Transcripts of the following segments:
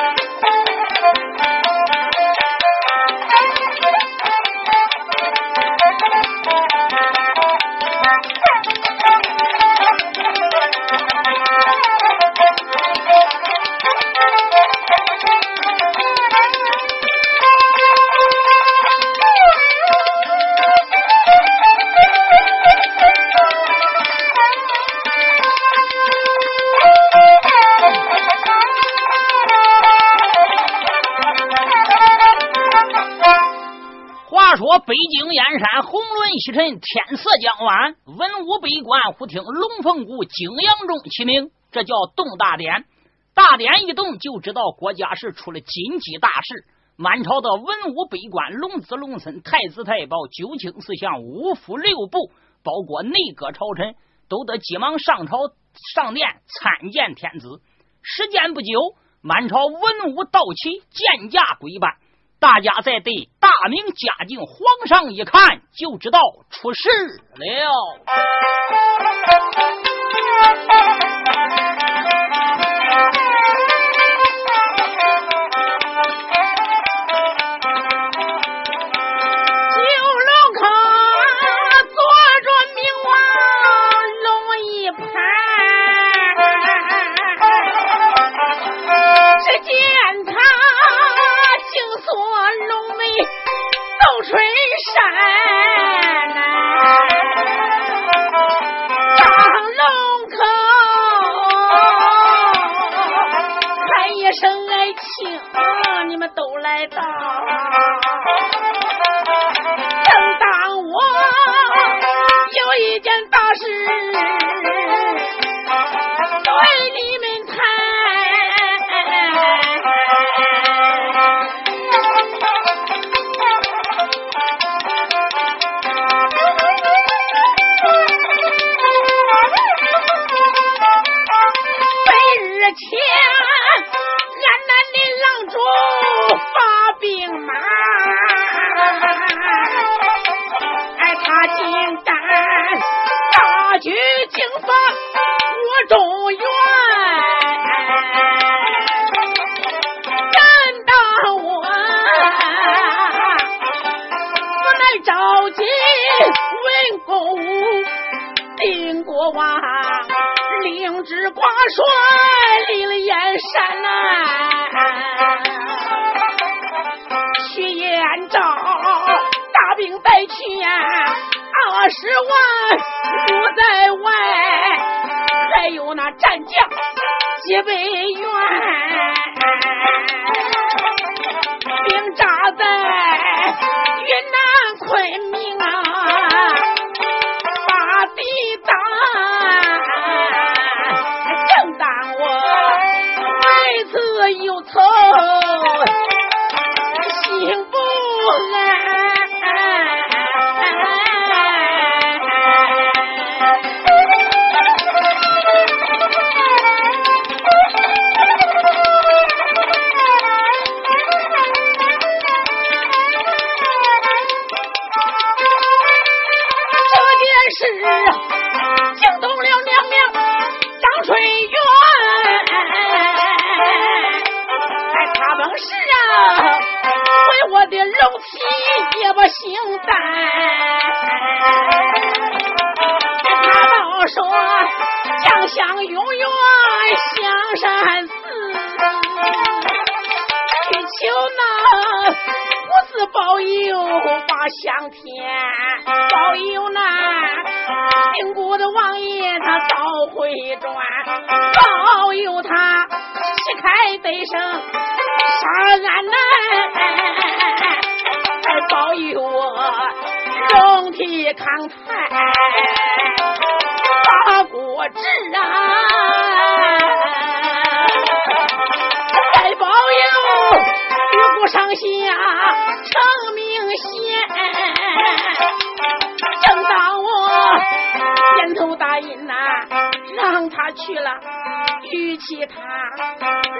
Thank you. 红轮西沉，天色将晚，文武百官忽听龙凤鼓景阳钟齐鸣，这叫动大典。大典一动，就知道国家是出了紧急大事。满朝的文武百官、龙子龙孙、太子太保、九卿四相、五府六部，包括内阁朝臣，都得急忙上朝上殿参见天子。时间不久，满朝文武到齐，见驾归班。大家再对大明嘉靖皇上一看，就知道出事了。春山来张龙口喊一声爱情你们都来到。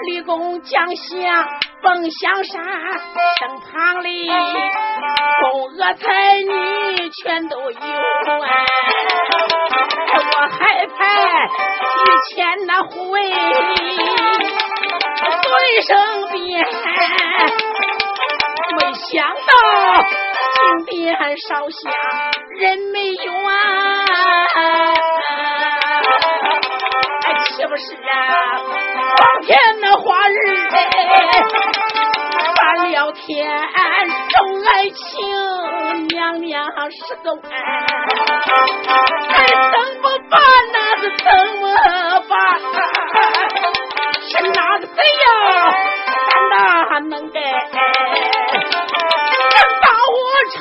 立功降相奉香山，身旁里宫娥才女全都有哎，我还怕御前那护卫随身边，没想到金殿烧香人没有啊。是不是啊？当天那花日办了天重爱情，娘娘是个哎，哎，怎么办？那是怎么办？是哪个贼呀？胆大能干，把我缠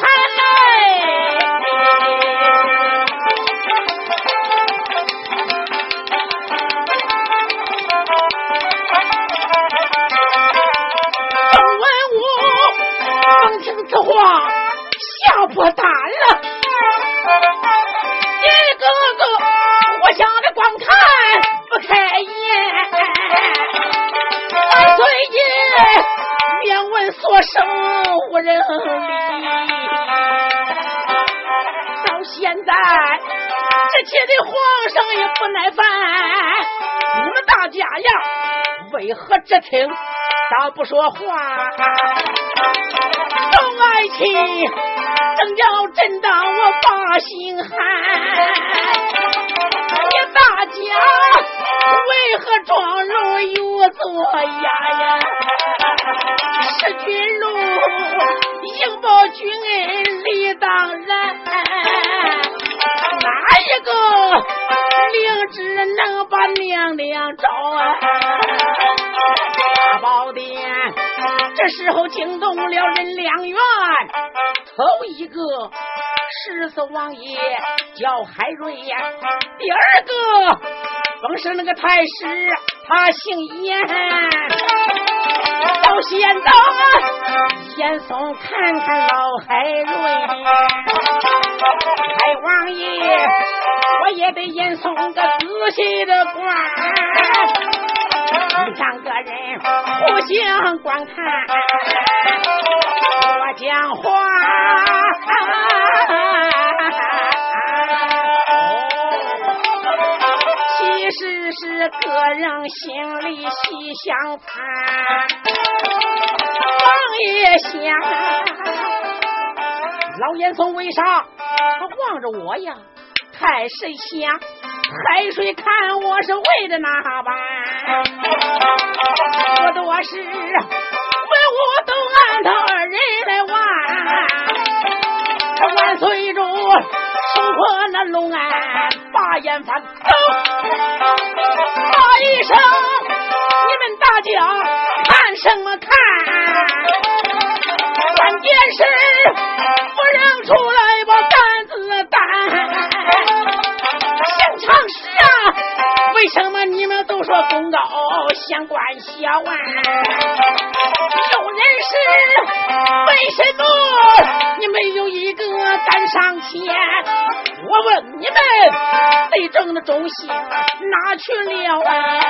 气的皇上也不耐烦，你们大家呀，为何只听倒不说话？动爱卿正要震荡我把心寒，你大家为何装聋有作哑呀？是君禄应报君恩理当然，一个灵芝能把娘娘招啊？大宝殿这时候惊动了人两院，头一个十四王爷叫海瑞，第二个更是那个太师，他姓严。到现在，严嵩看看老海瑞，海王爷，我也得严嵩个仔细的观。两个人互相观看，我讲话。实是个人心里细相谈，王爷想，老严嵩为啥他望着我呀？太师想，海水看我是为的哪般？不多时，文武都按他二人来玩。万岁主收破那龙安把眼翻，走！骂一声，你们大家看什么看？关键是不让出来把胆子担。想常是，为什么你们都说功高相关小啊？有人是为什么？你没有一个敢上前？我问你们，贼正的忠心哪去了啊？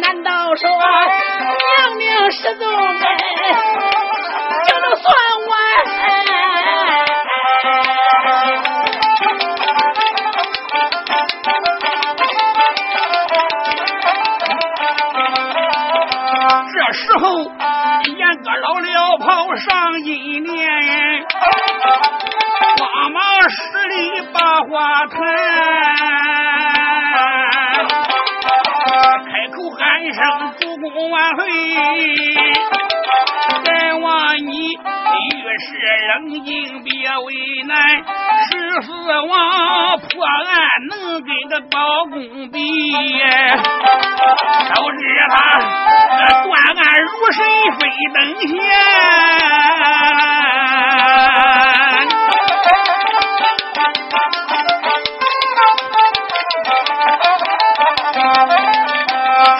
难道说娘娘失踪把话谈，开口喊声主公万岁。再望你遇事冷静，别为难。十四王破案能跟个包公比，都知他断案如神飞登天。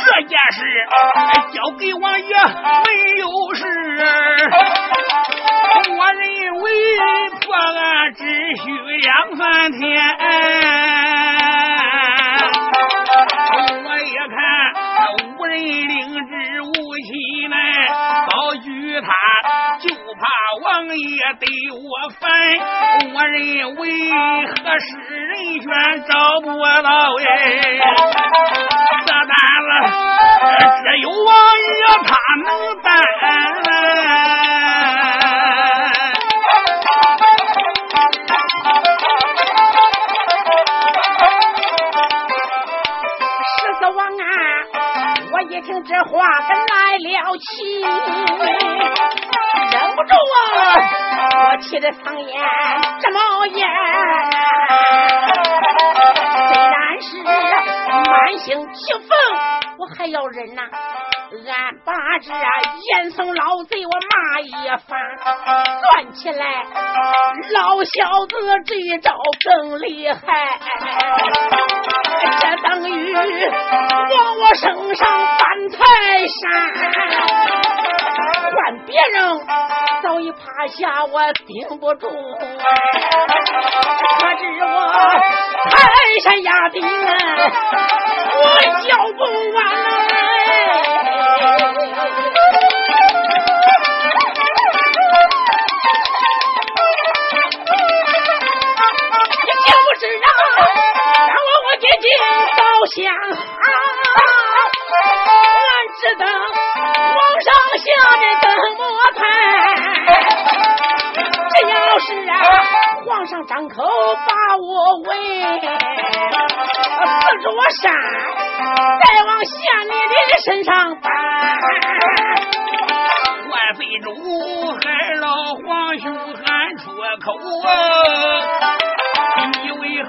这件事交给王爷没有事，我认为破案只需两三天。我也看无人领旨无期来高举他，就怕王爷对我烦。我认为合适人选找不到哎，这单子只有王爷他能担。气得苍烟直冒烟。虽然是满心气愤，我还要忍呐。俺把这严嵩老贼我骂一番，算起来老小子这一招更厉害，这等于往我身上搬泰山。换别人早已趴下，我顶不住，可知我泰山压顶，我叫不完。想啊，只等皇上下的怎么判？只要是啊，皇上张口把我问，四座山再往县里的身上搬。万岁主还老皇兄喊出口啊，你为何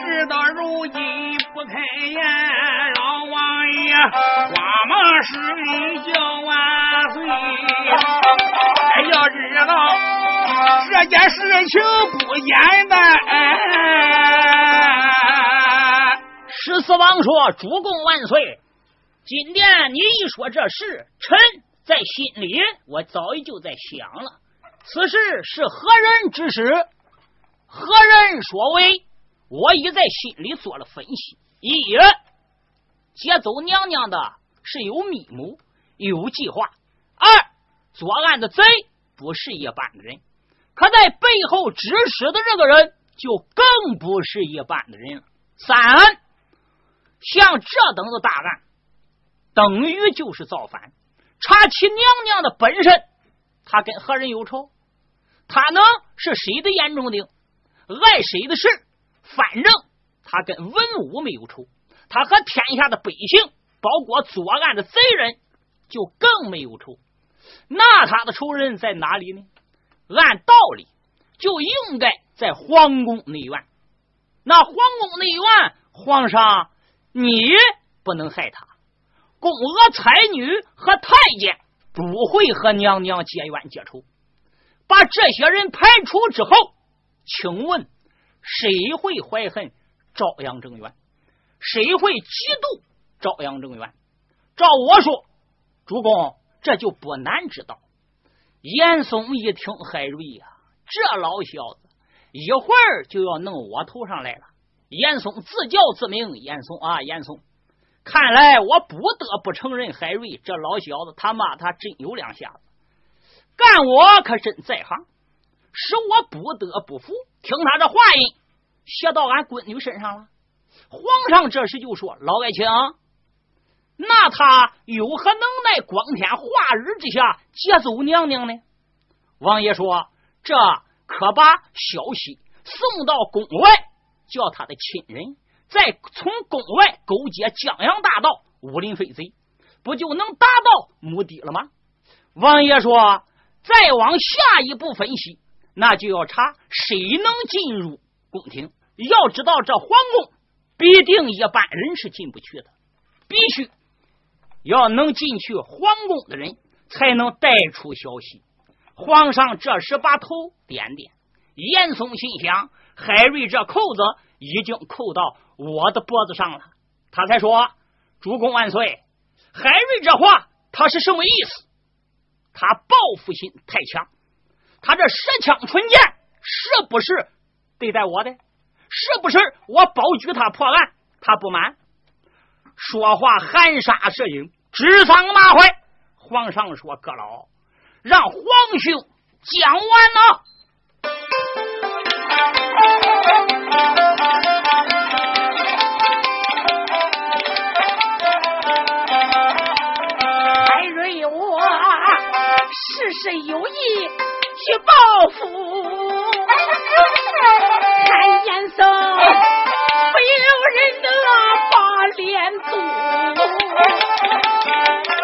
直到如今？不开言，老王爷慌忙施礼叫万岁。哎要知道这件事情不简单。十四王说：“主公万岁！今天你一说这事，臣在心里我早已就在想了，此事是何人指使，何人所为？我已在心里做了分析。”一接走娘娘的是有密谋、有计划；二作案的贼不是一般的人，可在背后指使的这个人就更不是一般的人了。三像这等的大案，等于就是造反。查起娘娘的本身，他跟何人有仇？他能是谁的眼中钉？碍谁的事？反正。他跟文武没有仇，他和天下的百姓，包括作案的贼人，就更没有仇。那他的仇人在哪里呢？按道理就应该在皇宫内院。那皇宫内院，皇上你不能害他，宫娥才女和太监不会和娘娘结冤结仇。把这些人排除之后，请问谁会怀恨？朝阳正元，谁会嫉妒朝阳正元？照我说，主公这就不难知道。严嵩一听海瑞呀，这老小子一会儿就要弄我头上来了。严嵩自叫自名，严嵩啊，严嵩。看来我不得不承认，海瑞这老小子他妈他真有两下子，干我可真在行，使我不得不服。听他这话音。写到俺闺女身上了。皇上这时就说：“老爱卿，那他有何能耐，光天化日之下劫走娘娘呢？”王爷说：“这可把消息送到宫外，叫他的亲人再从宫外勾结江洋大盗、武林飞贼，不就能达到目的了吗？”王爷说：“再往下一步分析，那就要查谁能进入宫廷。”要知道，这皇宫必定一般人是进不去的，必须要能进去皇宫的人，才能带出消息。皇上这时把头点点，严嵩心想：海瑞这扣子已经扣到我的脖子上了。他才说：“主公万岁！”海瑞这话他是什么意思？他报复心太强，他这十枪纯剑是不是对待我的？是不是我保举他破案，他不满？说话含沙射影，指桑骂槐。皇上说：“阁老，让皇兄讲完了。”海瑞，我事事有意去报复。脸肚，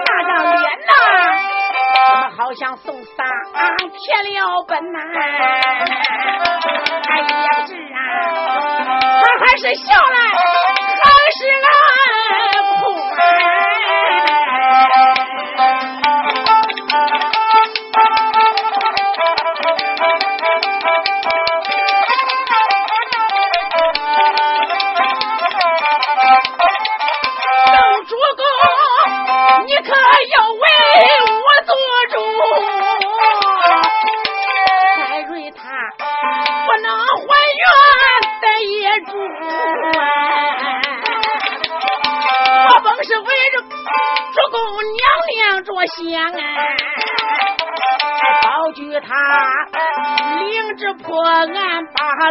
那张脸呐，好像送啊天了本呐、哎呀，是啊，他还是笑了，还是了。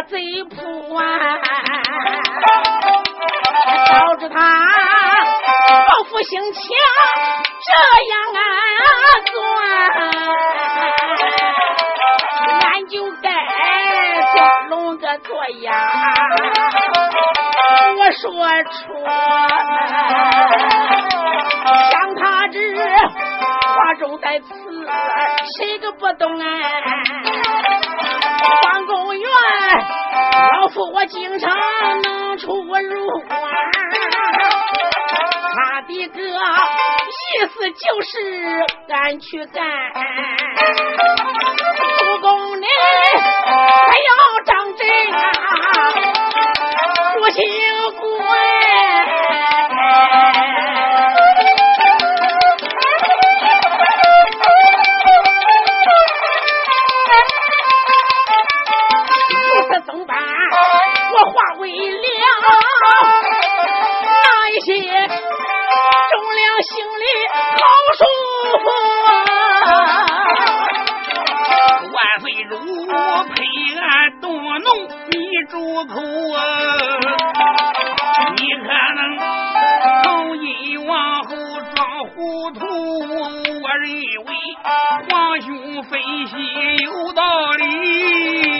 贼铺啊。导致他报复心强，这样啊算，俺就该做龙个做鸭。我说出，像他这话中带刺，谁个不懂啊？经常能出入啊。他的个意思就是敢去干，主公你还要张真啊，不行乖。入口啊！你可能从一往后装糊涂，我认为皇兄分析有道理，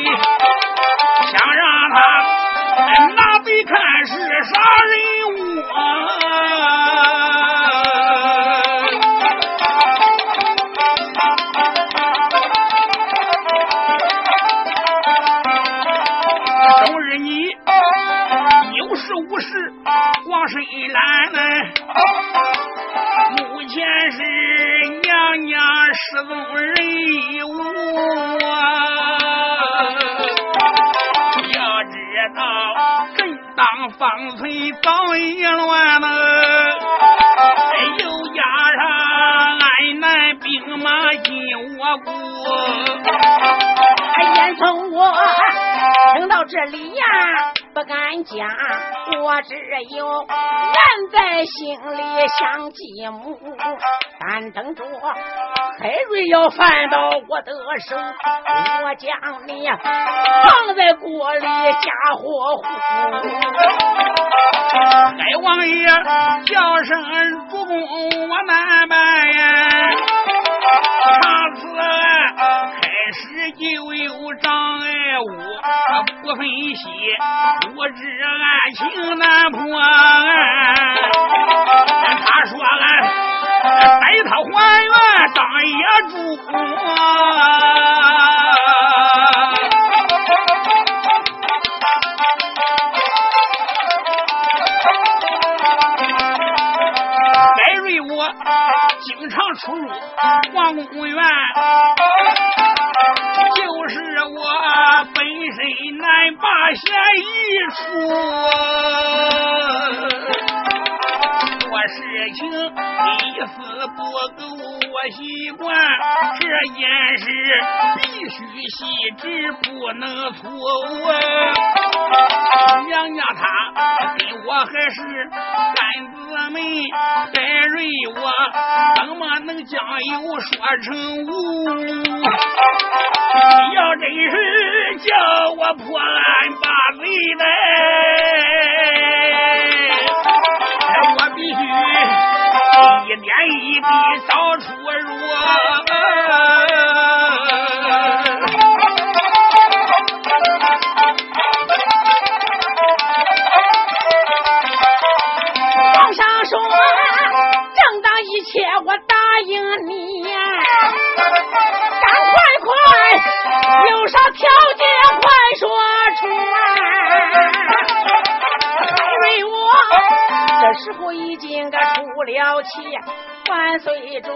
想让他拿笔看是啥人物啊！讲，我只有暗在心里想继母。但等着海瑞要翻到我的手，我将你放在锅里加火糊。该王爷叫声主公，我难办呀。上次开始就有障碍物，不分析，我知案情难破。他说俺带他还原当野猪。该瑞我经常出入皇宫院，本身难把闲一处。做事情一丝不苟，我习惯这件事必须细致，不能错误。娘娘她跟我还是干姊妹，该瑞我怎么能将有说成无？要真是叫我破案把贼来。一点一滴找出我。了气，万岁主给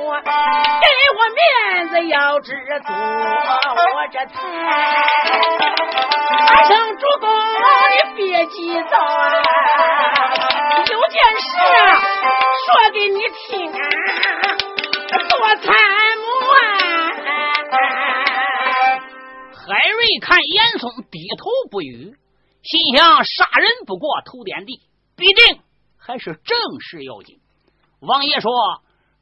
我面子要知足，我这才大声主公，你别急躁啊，有件事说给你听，做参谋啊。海瑞看严嵩低头不语，心想：杀人不过头点地，必定还是正事要紧。王爷说：“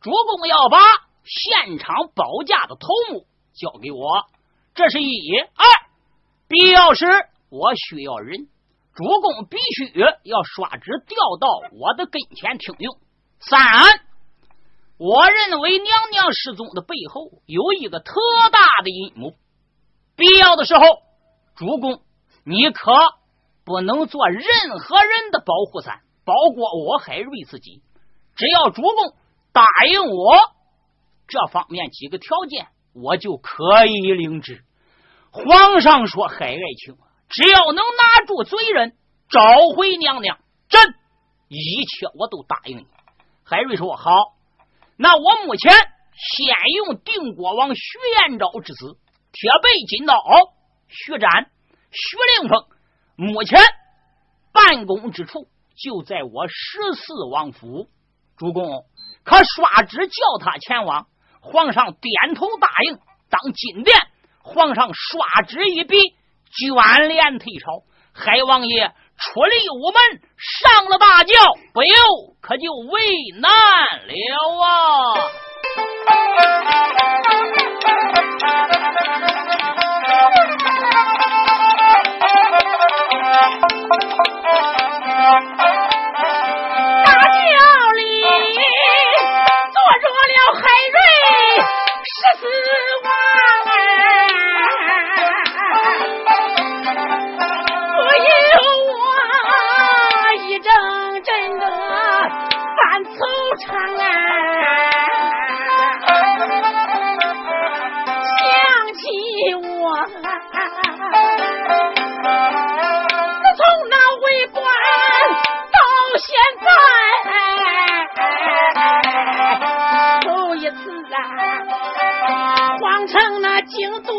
主公要把现场保驾的头目交给我，这是一；二，必要时我需要人，主公必须要刷职调到我的跟前听用。三，我认为娘娘失踪的背后有一个特大的阴谋。”必要的时候，主公，你可不能做任何人的保护伞，包括我海瑞自己。只要主公答应我这方面几个条件，我就可以领旨。皇上说：“海爱卿，只要能拿住罪人，找回娘娘，朕一切我都答应你。”海瑞说：“好，那我目前先用定国王徐延昭之子。”铁背金刀，徐展、徐令峰，目前办公之处就在我十四王府。主公可刷旨叫他前往。皇上点头答应。当金殿，皇上刷旨一笔，卷帘退朝。海王爷出离午门，上了大轿，不由可就为难了啊！海瑞十四万京都。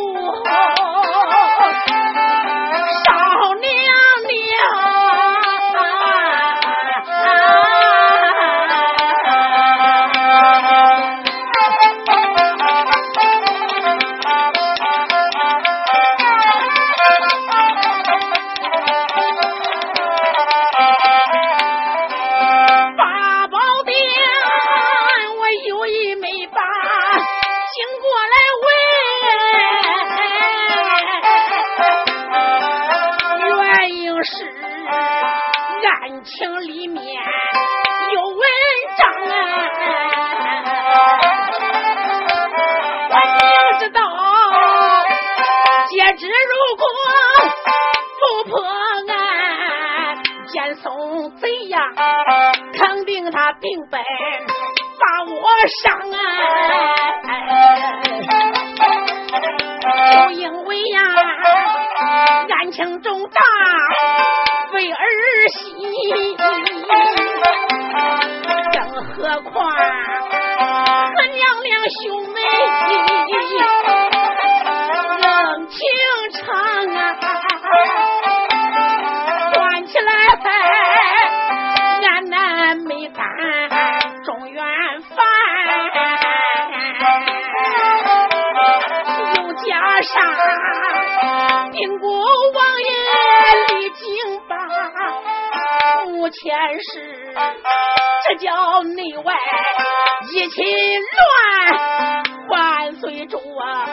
明白。是，这叫内外一起乱，万岁主啊，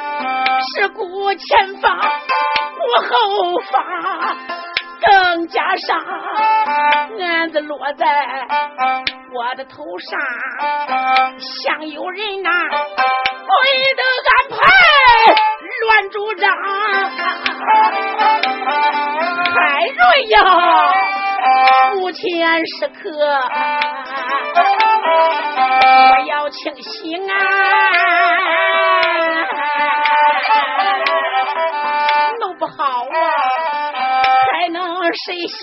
是顾前方，顾后方，更加上，案子落在我的头上，想有人呐，不得安排，乱主张。太容易。关键时刻，我要清醒啊！弄不好啊，还能谁想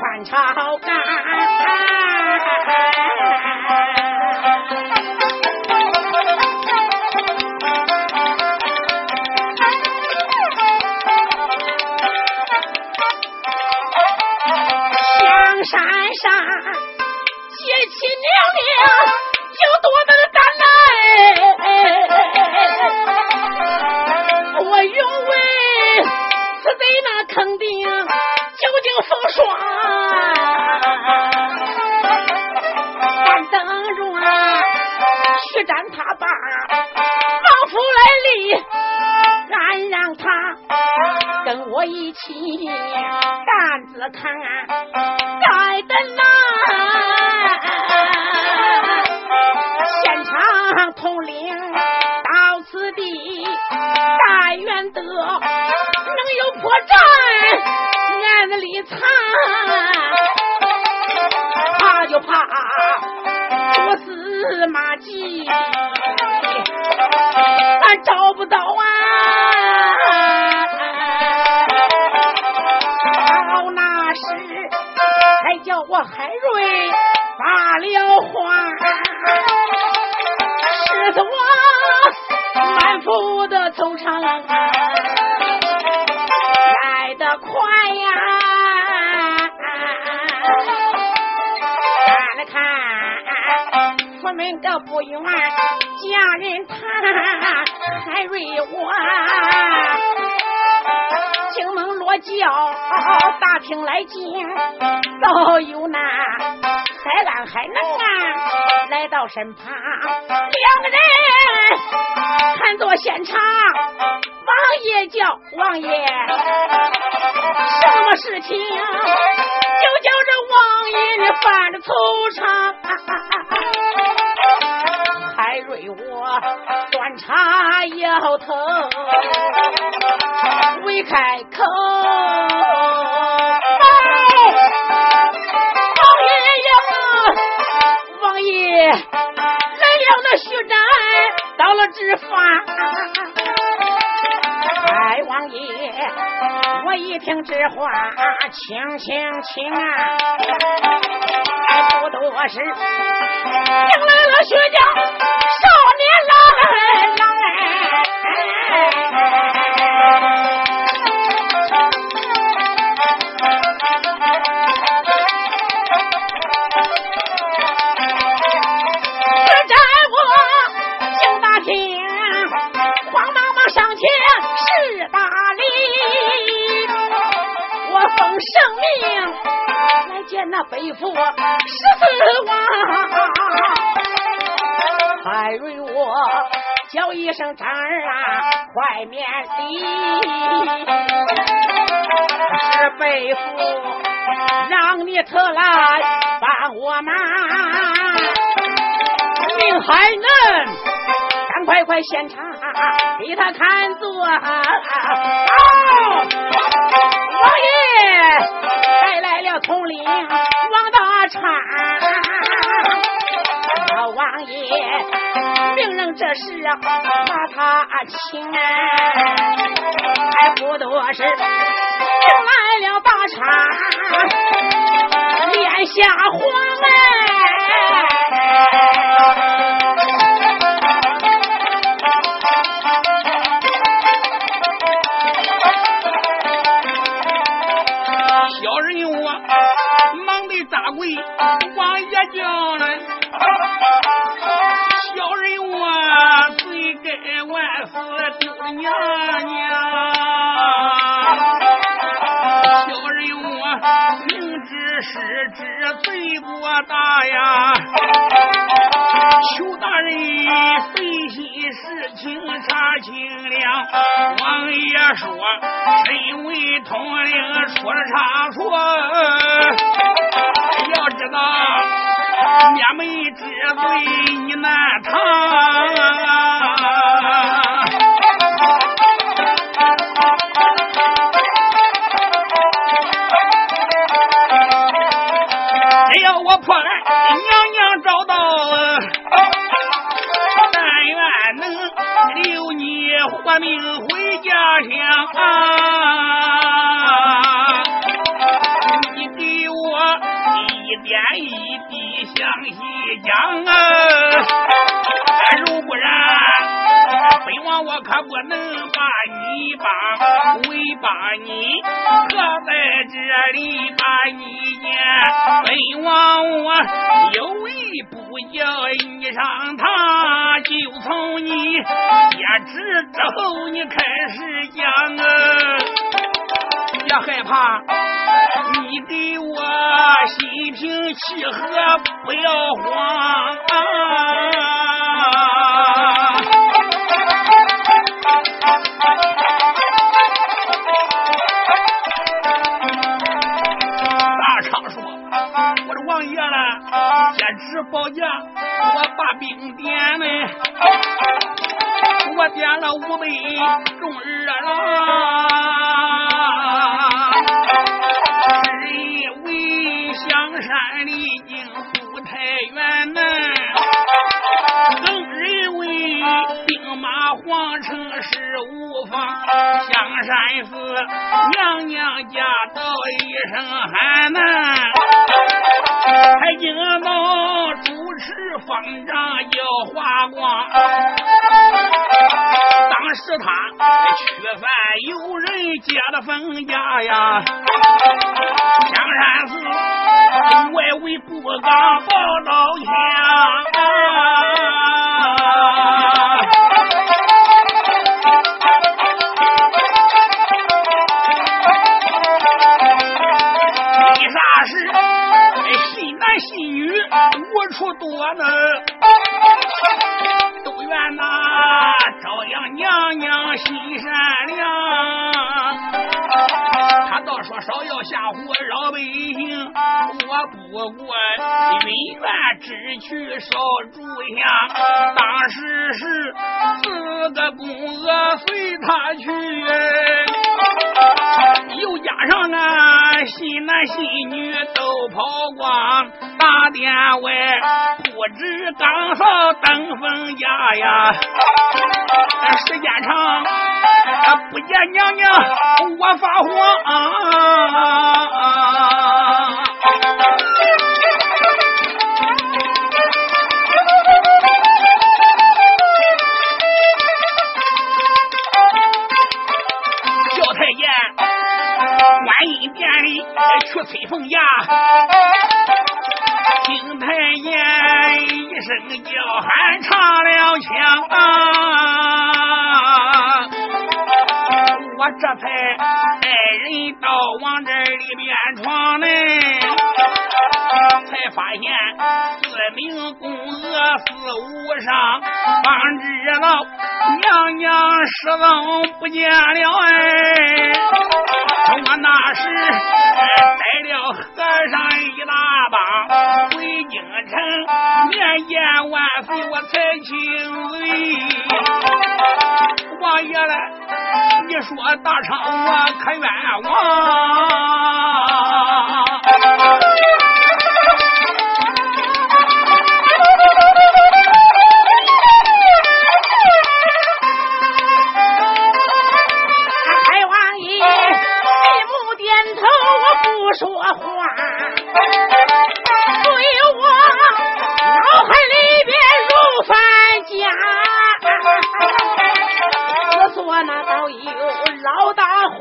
反朝干？去战他爸，王府来立，俺让他跟我一起担子扛，该腹的惆怅，来得快呀！看了看，出门个不远，家人谈海瑞我。惊梦落轿，大厅来进，早有那海安海能啊来到身旁，两个人看作现场。王爷叫王爷，什么事情就叫这王爷你犯了惆怅。海瑞我端茶摇头，未开口。了那徐展，到了执法。太，王爷，我一听这话，轻轻轻啊，不多时，迎来了薛家少年郎哎。见那北府十四王。海瑞我叫一声张儿啊，快免礼。是北府让你特来帮我忙。命海能，赶快快现场给他看作。哦，王爷来了统领王大昌，老王爷命人这时啊把他请，还不多时，来了大昌，脸下黄哎。王爷叫来。小人我罪该万死，丢了娘娘。小人我明知失职，罪过大呀。求大人费心事情查清了。王爷说，身为统领出了差错，知道灭门之罪你难逃。只要我破案，能把你把，为把你搁在这里把你见。本王我有意不叫你上堂，就从你接旨之后，你开始讲啊，别害怕。你给我心平气和，不要慌。啊了，接旨保驾，我把兵点呢，我点了五百众儿郎。”人为香山离京不太远呢，更认为兵马皇城是无妨。香山寺娘娘家道一声喊呐，还惊到方丈要花光。当时他吃饭有人接了风家呀，香山寺。外围不敢报老乡，我呢？都怨那朝阳娘娘心善良。倒说少要吓唬老百姓，我不过云愿只去烧柱香。当时是四个公娥随他去，又加上啊新男新女都跑光，大殿外不知刚好登封家呀，时间长。不见娘娘，我发慌。啊去催凤牙。听太爷一声叫喊，插了枪。我这才带人到往这里边闯呢，才发现四名宫娥四无伤，方知道娘娘失踪不见了哎。我那时带了和尚一大帮回京城面见万岁，我才请罪。王爷嘞，你说大昌我可冤枉？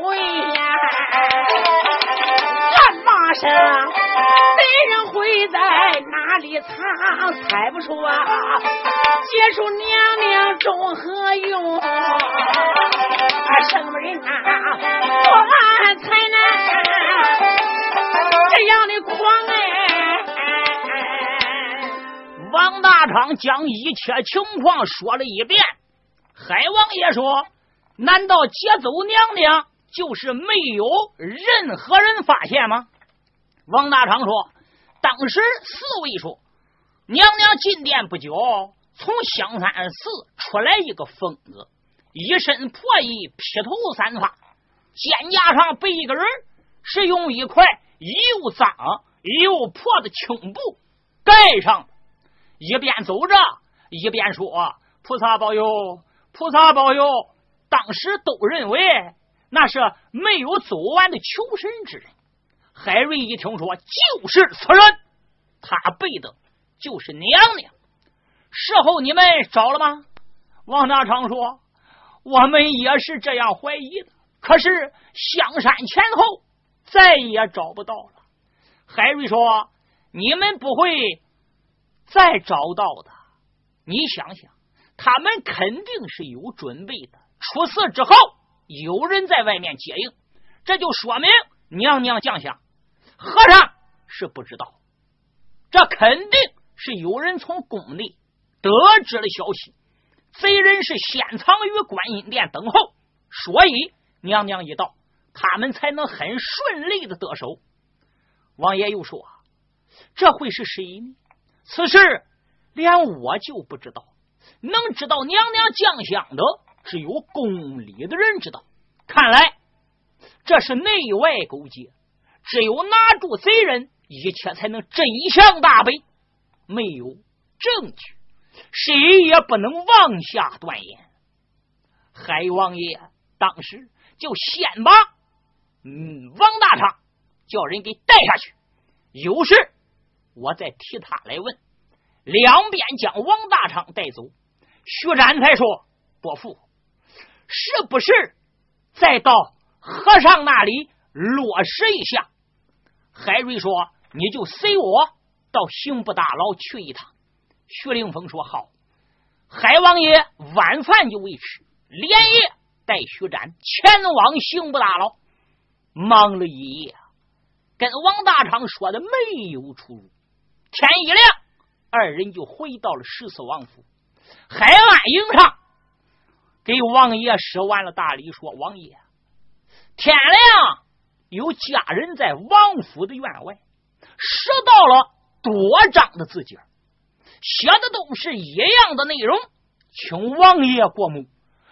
大会呀，战马声，敌人会在哪里藏？猜不出啊，结束娘娘中何用？什么人啊，破案才能这样的狂哎！王大昌将一切情况说了一遍，海王爷说。难道劫走娘娘就是没有任何人发现吗？王大昌说：“当时四位说，娘娘进殿不久，从香山寺出来一个疯子，一身破衣，披头散发，肩胛上背一个人，是用一块又脏又破的青布盖上，一边走着一边说：‘菩萨保佑，菩萨保佑。’”当时都认为那是没有走完的求神之人。海瑞一听说就是此人，他背的就是娘娘。事后你们找了吗？王大昌说：“我们也是这样怀疑的，可是香山前后再也找不到了。”海瑞说：“你们不会再找到的。你想想，他们肯定是有准备的。出事之后，有人在外面接应，这就说明娘娘降下。和尚是不知道，这肯定是有人从宫内得知了消息。”贼人是先藏于观音殿等候，所以娘娘一到，他们才能很顺利的得手。王爷又说：“这会是谁呢？此事连我就不知道，能知道娘娘降香的，只有宫里的人知道。看来这是内外勾结，只有拿住贼人，一切才能真相大白。没有证据。”谁也不能妄下断言。海王爷当时就先把嗯王大昌叫人给带下去，有事我再替他来问。两边将王大昌带走，徐展才说：“伯父，是不是再到和尚那里落实一下？”海瑞说：“你就随我到刑部大牢去一趟。”徐凌峰说：“好，海王爷晚饭就未吃，连夜带徐展前往刑部大牢。忙了一夜，跟王大昌说的没有出入。天一亮，二人就回到了十四王府。海岸营上给王爷施完了大礼，说：‘王爷，天亮有家人在王府的院外拾到了多张的字迹。’”写的都是一样的内容，请王爷过目。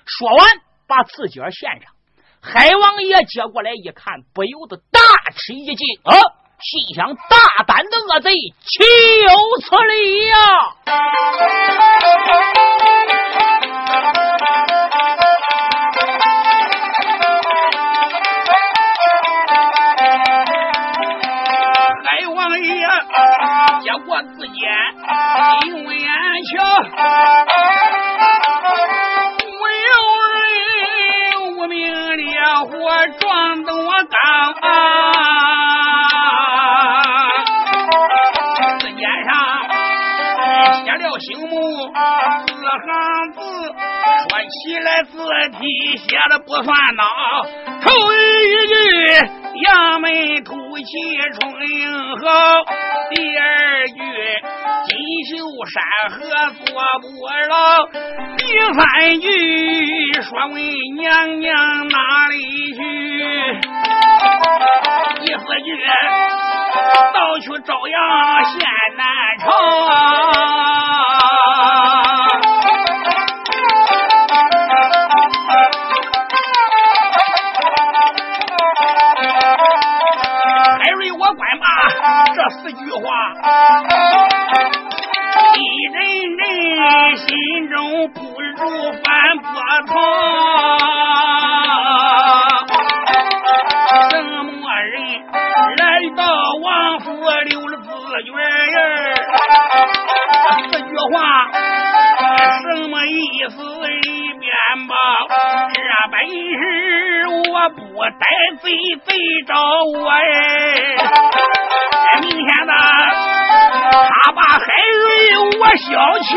说完，把字卷献上。海王爷接过来一看，不由得大吃一惊啊！心想：大胆的恶贼，岂有此理呀！过字笺，用眼瞧，没有人无名烈火撞得我刚啊！字尖上写了醒目四行字，说起来字体写的不算孬，头一句。杨梅吐气冲英豪，第二句锦绣山河做不牢，第三句说问娘娘哪里去，第四句到去朝阳县南城。翻波涛。什么人来到王府留了字据儿？这句话什么意思？一边吧，这本事我不带贼，贼找我哎。明天的，他把海瑞我小瞧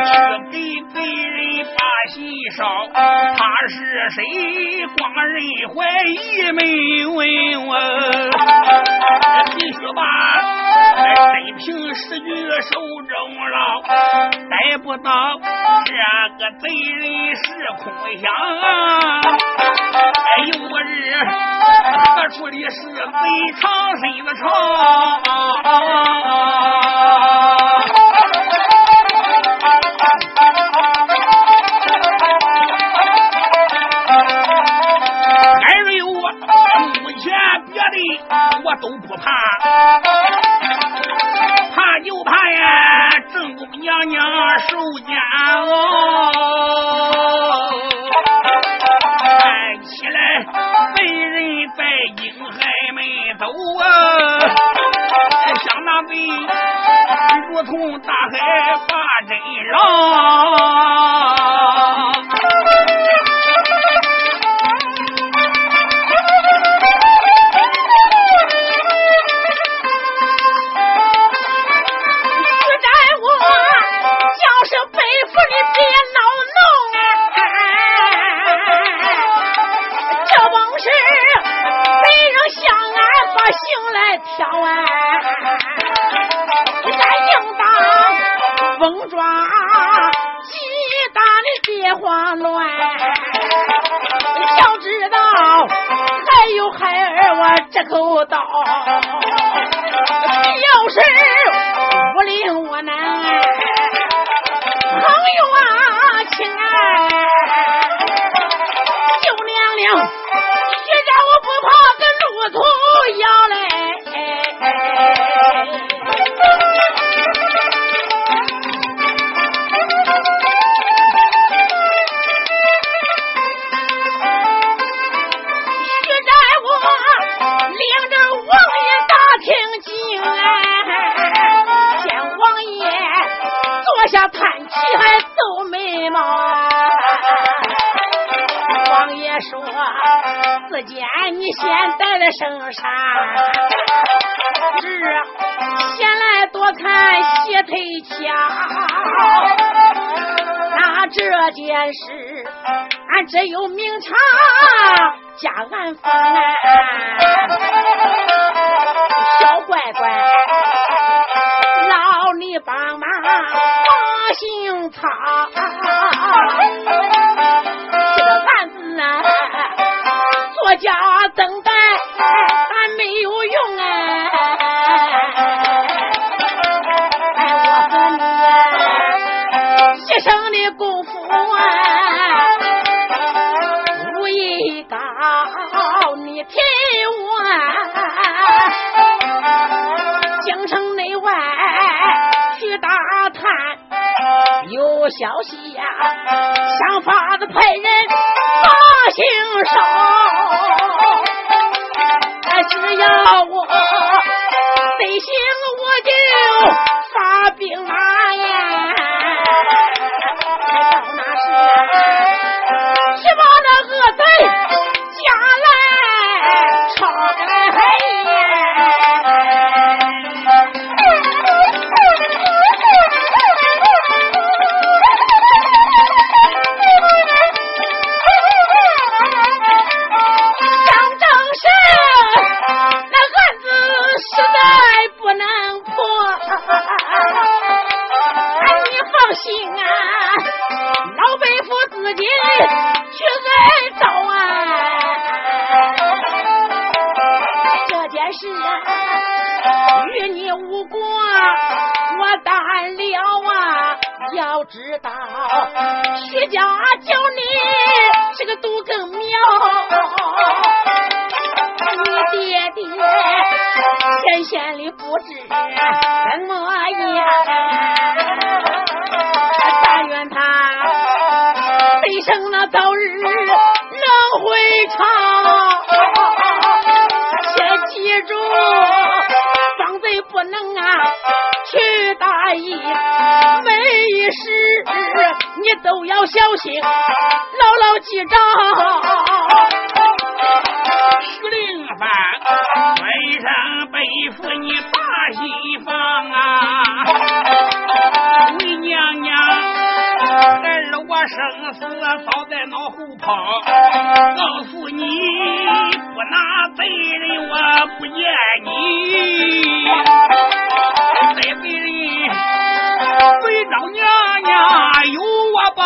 个去给贼人把信捎？他是谁？光人怀疑没问我，必须把。真凭实据手中捞，逮不到这个贼人是空想。哎，有日何处的是贼藏身的巢？都不怕，怕就怕呀！正宫娘娘受煎熬，儿我这口道，圣山，是先来多看西退枪。那这件事，俺只有明察加俺封小想法子派人把行烧，生死早在脑后抛，告诉你，不拿贼人我不厌你，贼贼人，贼老娘娘有我保。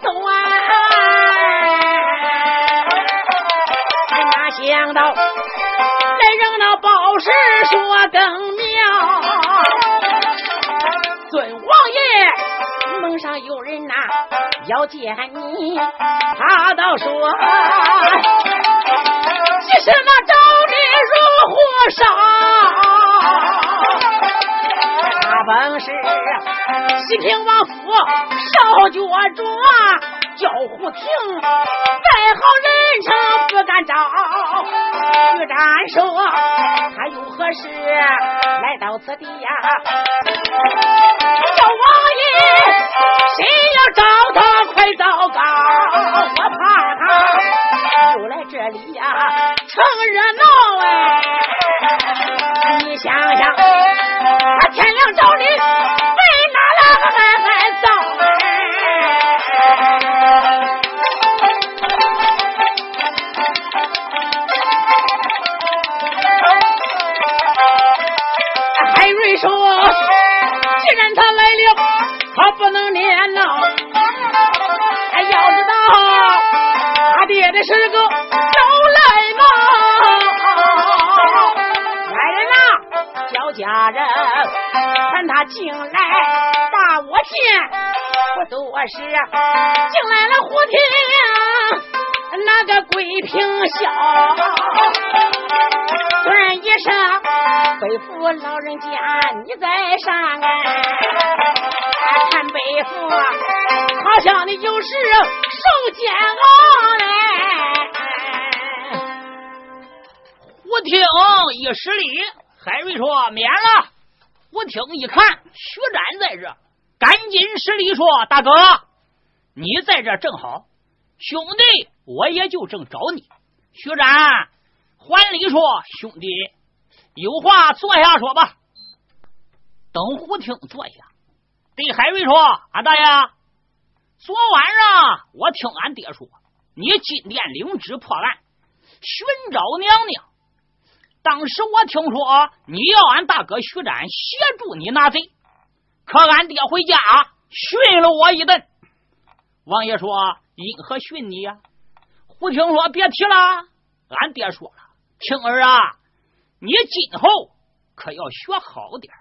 走啊，哪想到来人那报事说更妙，尊王爷门上有人呐、要见你，他倒说其实那找是西平王府少角主啊，叫胡廷，再好人称不敢招。徐展说他有何事来到此地呀、小王爷，谁要找他快糟糕，我怕他又来这里呀、成热闹哎。你想想，他天亮找的是个招来猫。来人呐，叫家人传他进来，把我见。不多时，进来了胡廷，那个桂平笑。转一声，吩咐老人家你在上啊，看背负，好像你就是受煎熬嘞。胡听一施礼，海瑞说免了。胡听一看徐展在这，赶紧施礼说：“大哥，你在这正好，兄弟我也就正找你。”徐展还礼说：“兄弟，有话坐下说吧。”等胡听坐下，对海瑞说：“俺大爷，昨晚上我听俺爹说，你金殿领旨破案，寻找娘娘。当时我听说你要俺大哥徐展协助你拿贼，可俺爹回家训了我一顿。王爷说：“因何训你呀、胡听说：“别提了，俺爹说了，青儿啊，你今后可要学好点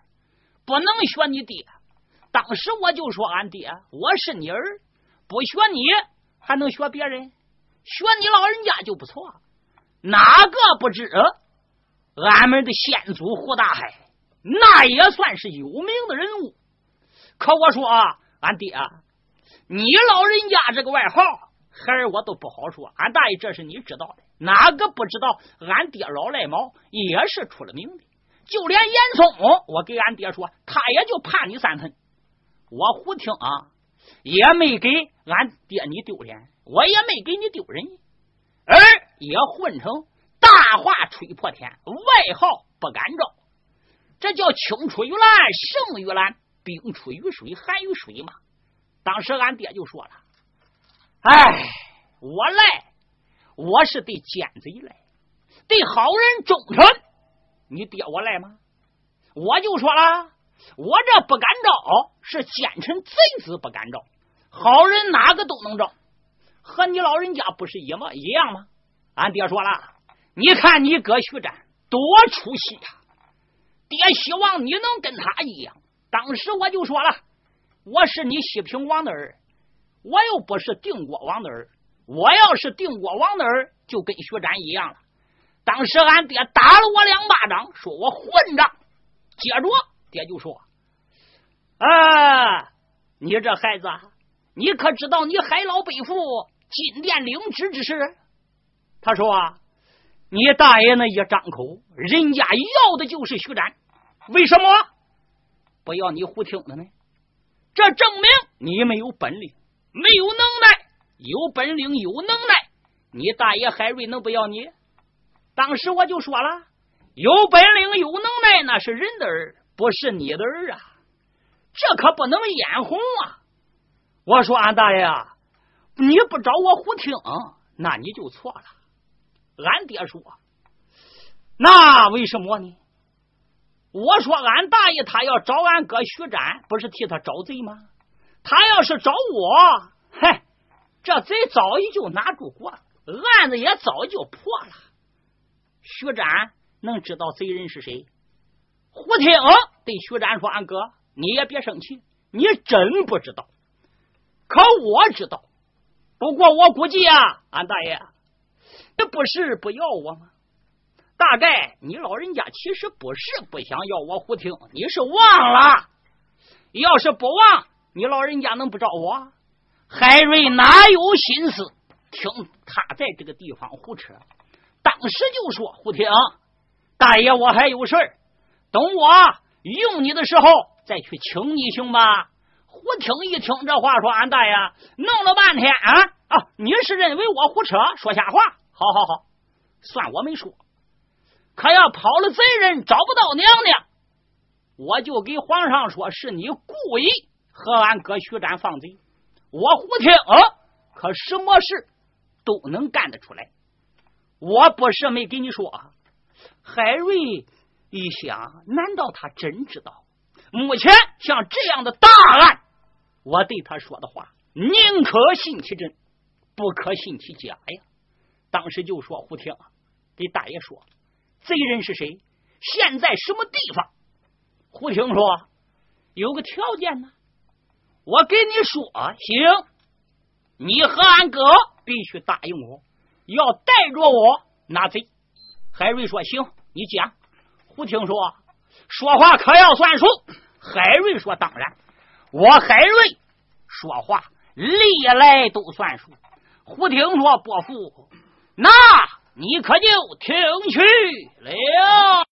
不能学你爹。当时我就说俺爹，我是你儿，不学你还能学别人？学你老人家就不错。哪个不知？俺们的先祖胡大海，那也算是有名的人物。可我说啊，俺爹，你老人家这个外号，孩儿我都不好说。俺大爷这是你知道的，哪个不知道？俺爹老赖毛也是出了名的。就连严嵩，我给俺爹说，他也就怕你三分。我胡听啊，也没给俺爹你丢脸，我也没给你丢人，而也混成大话吹破天，外号不敢招。这叫青出于蓝胜于蓝，冰出于水寒于水嘛。当时俺爹就说了：“哎，我来，我是对奸贼来，对好人忠诚。你爹我来吗？我就说了，我这不敢招，是奸臣贼子不敢招，好人哪个都能招，和你老人家不是一模一样吗？俺爹说了，你看你哥徐展多出息呀、爹希望你能跟他一样。当时我就说了，我是你西平王的儿，我又不是定国王的儿。我要是定国王的儿，就跟徐展一样了。当时俺爹打了我两巴掌，说我混账。接着爹就说：“啊，你这孩子，你可知道你海老背负金殿领旨之事？”他说：“啊你大爷那一张口，人家要的就是徐展，为什么不要你胡听的呢？这证明你没有本领，没有能耐。有本领有能耐，你大爷海瑞能不要你？当时我就说了，有本领有能耐那是人的儿，不是你的儿啊！这可不能眼红啊！我说俺大爷啊，你不找我胡听，那你就错了。俺爹说：“那为什么呢？”我说：“俺大爷他要找俺哥徐展，不是替他找贼吗？他要是找我，嗨，这贼早已就拿住过了，案子也早就破了。徐展能知道贼人是谁？胡听对徐展说：‘俺哥，你也别生气，你真不知道。可我知道。不过我估计啊，俺大爷。’”这不是不要我吗？大概你老人家其实不是不想要我胡听，你是忘了。要是不忘，你老人家能不找我？海瑞哪有心思听他在这个地方胡扯？当时就说：“胡听，大爷，我还有事儿，等我用你的时候再去请你，行吧？”胡听一听这话，说：“俺大爷弄了半天啊啊！你是认为我胡扯，说瞎话？”好好好，算我没说。可要跑了贼人，找不到娘娘，我就给皇上说是你故意和俺哥徐展放贼。我胡听，可什么事都能干得出来。我不是没给你说。海瑞一想，难道他真知道？目前像这样的大案，我对他说的话，宁可信其真，不可信其假呀。当时就说胡听，给大爷说，贼人是谁？现在什么地方？胡听说有个条件呢，我给你说，行，你和俺哥必须答应我，要带着我拿贼。海瑞说行，你讲。不听说说话可要算数。海瑞说当然，我海瑞说话历来都算数。胡听说伯父。那你可就听去了。